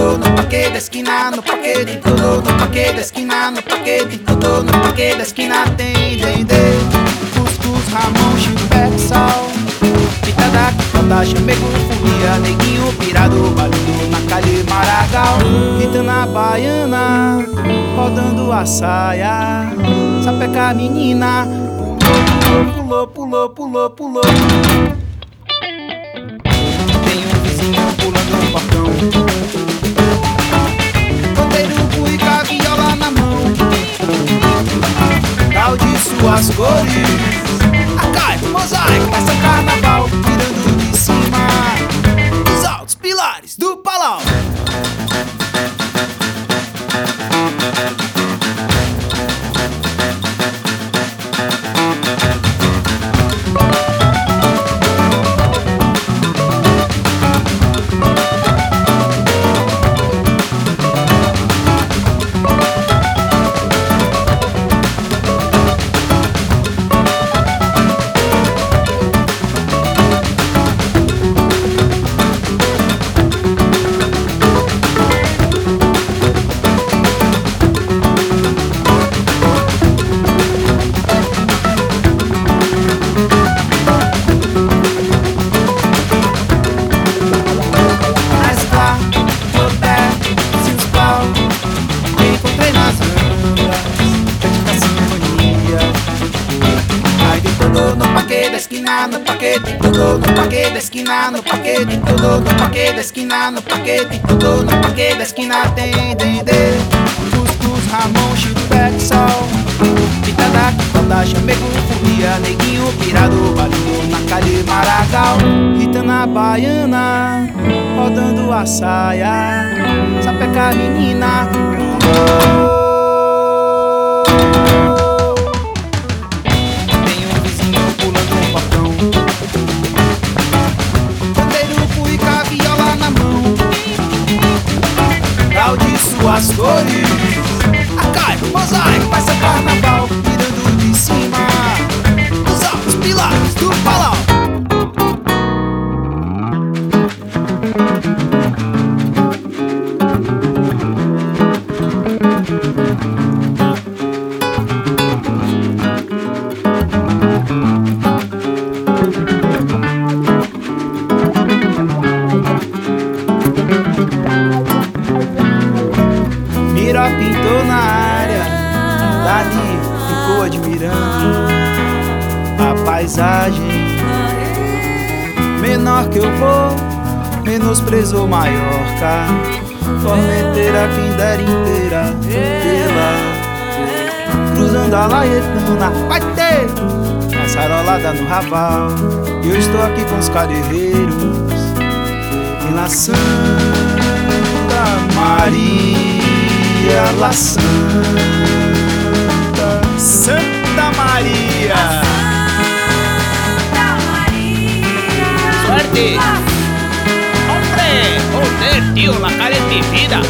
no parque da esquina, no parque de tudo, no parque da esquina, no parque de tudo, no parque da esquina tem dendê, cuscuz, ramon, chupé, sal, pitada, conta, chamego, folia, neguinho, pirado, barulho na calhe, maragal, na baiana, rodando a saia, sapeca menina, pulou, pulou, pulou, pulou, pulou. Esquina, no paquete tudo, no paquete da esquina, no paquete tudo, no paquete da esquina, no paquete tudo, no paquete da esquina tem dendê, cuscuz, ramon, chupé, sal, pitada, toda, chamego, folia, neguinho, pirado, barulho na calhe, maragal, rita na baiana, rodando a saia, sapeca menina, mosaico, vai ser carnaval, mirando de cima os altos pilares do palau. Mira pintou na área, dali ficou admirando a paisagem. Menor que eu vou, menosprezou Maiorca, Formenteira, Pindera inteira, pela cruzando a Laetana, vai ter passarolada no Raval. E eu estou aqui com os carreiros em La Santa Maria. Maria Hombre, joder, tío, la calenticida.